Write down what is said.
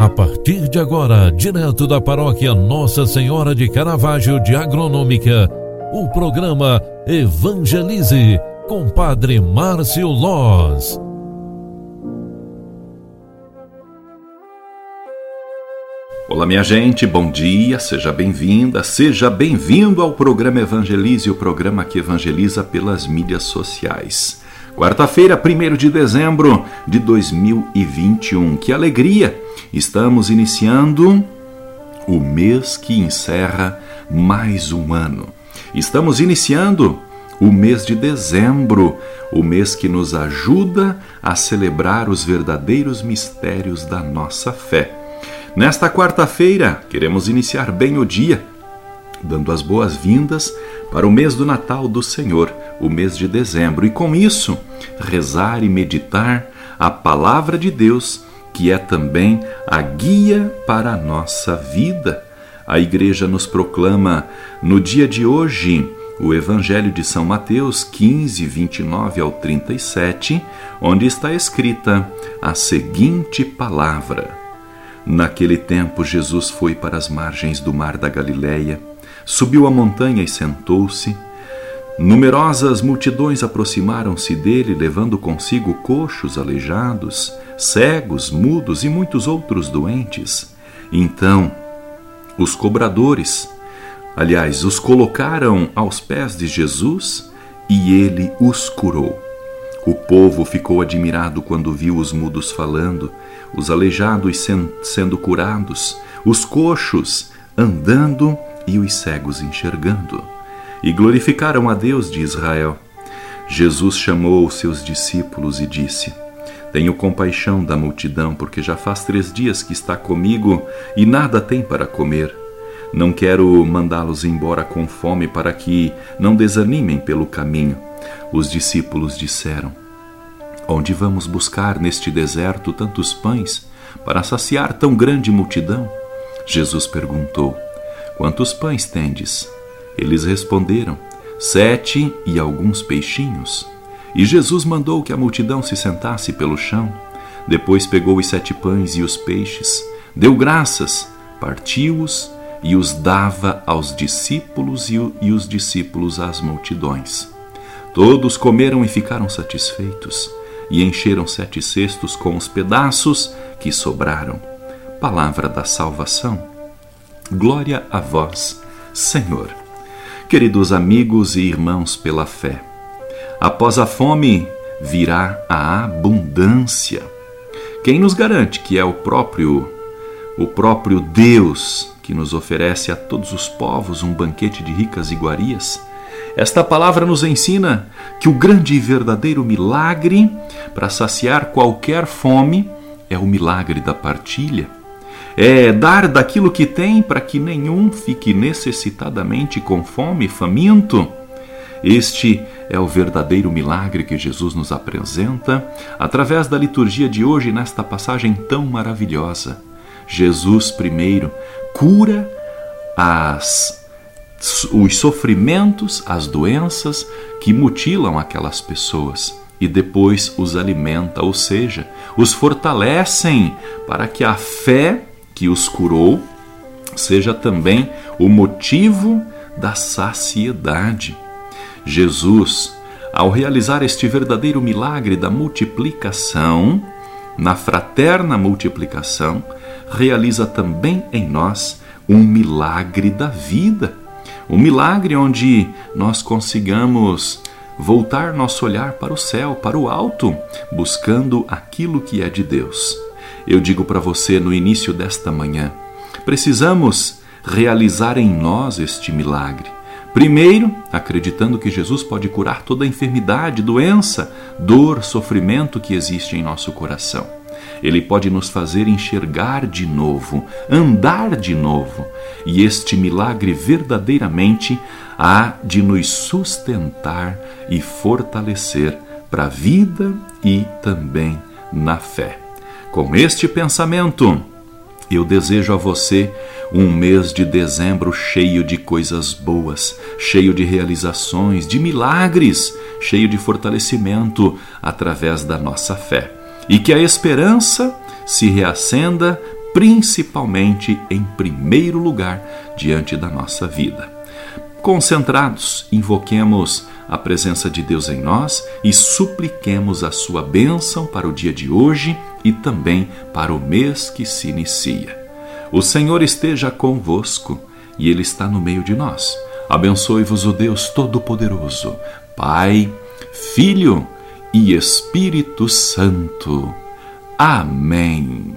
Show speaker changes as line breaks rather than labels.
A partir de agora, direto da paróquia Nossa Senhora de Caravaggio de Agronômica, o programa Evangelize com Padre Márcio Loz.
Olá, minha gente, bom dia, seja bem-vinda, seja bem-vindo ao programa Evangelize, o programa que evangeliza pelas mídias sociais. Quarta-feira, 1 de dezembro de 2021. Que alegria! Estamos iniciando o mês que encerra mais um ano. Estamos iniciando o mês de dezembro, o mês que nos ajuda a celebrar os verdadeiros mistérios da nossa fé. Nesta quarta-feira, queremos iniciar bem o dia, dando as boas-vindas para o mês do Natal do Senhor, o mês de dezembro, e com isso, rezar e meditar a palavra de Deus, que é também a guia para a nossa vida. A igreja nos proclama no dia de hoje o Evangelho de São Mateus 15, 29 ao 37, onde está escrita a seguinte palavra: Naquele tempo, Jesus foi para as margens do mar da Galileia, subiu a montanha e sentou-se. Numerosas multidões aproximaram-se dele, levando consigo coxos, aleijados, cegos, mudos e muitos outros doentes. Então, os cobradores, aliás, os colocaram aos pés de Jesus e ele os curou. O povo ficou admirado quando viu os mudos falando, os aleijados sendo curados, os coxos andando e os cegos enxergando e glorificaram a Deus de Israel. Jesus chamou os seus discípulos e disse: Tenho compaixão da multidão, porque já faz três dias que está comigo e nada tem para comer. Não quero mandá-los embora com fome para que não desanimem pelo caminho. Os discípulos disseram: Onde vamos buscar neste deserto tantos pães para saciar tão grande multidão? Jesus perguntou: Quantos pães tendes? Eles responderam: Sete e alguns peixinhos. E Jesus mandou que a multidão se sentasse pelo chão. Depois pegou os sete pães e os peixes, deu graças, partiu-os e os dava aos discípulos e os discípulos às multidões. Todos comeram e ficaram satisfeitos, e encheram sete cestos com os pedaços que sobraram. Palavra da salvação. Glória a vós, Senhor. Queridos amigos e irmãos pela fé, após a fome virá a abundância. Quem nos garante que é o próprio o próprio Deus que nos oferece a todos os povos um banquete de ricas iguarias? Esta palavra nos ensina que o grande e verdadeiro milagre para saciar qualquer fome é o milagre da partilha é dar daquilo que tem para que nenhum fique necessitadamente com fome e faminto. Este é o verdadeiro milagre que Jesus nos apresenta através da liturgia de hoje nesta passagem tão maravilhosa. Jesus primeiro cura as os sofrimentos, as doenças que mutilam aquelas pessoas e depois os alimenta, ou seja, os fortalecem para que a fé que os curou seja também o motivo da saciedade. Jesus, ao realizar este verdadeiro milagre da multiplicação, na fraterna multiplicação, realiza também em nós um milagre da vida. Um milagre onde nós consigamos voltar nosso olhar para o céu, para o alto, buscando aquilo que é de Deus eu digo para você no início desta manhã: precisamos realizar em nós este milagre. Primeiro, acreditando que Jesus pode curar toda enfermidade, doença, dor, sofrimento que existe em nosso coração. Ele pode nos fazer enxergar de novo, andar de novo, e este milagre verdadeiramente há de nos sustentar e fortalecer para a vida e também na fé. Com este pensamento, eu desejo a você um mês de dezembro cheio de coisas boas, cheio de realizações, de milagres, cheio de fortalecimento através da nossa fé. E que a esperança se reacenda principalmente em primeiro lugar diante da nossa vida. Concentrados, invoquemos a presença de Deus em nós e supliquemos a sua bênção para o dia de hoje e também para o mês que se inicia. O Senhor esteja convosco e Ele está no meio de nós. Abençoe-vos o Deus Todo-Poderoso, Pai, Filho e Espírito Santo. Amém.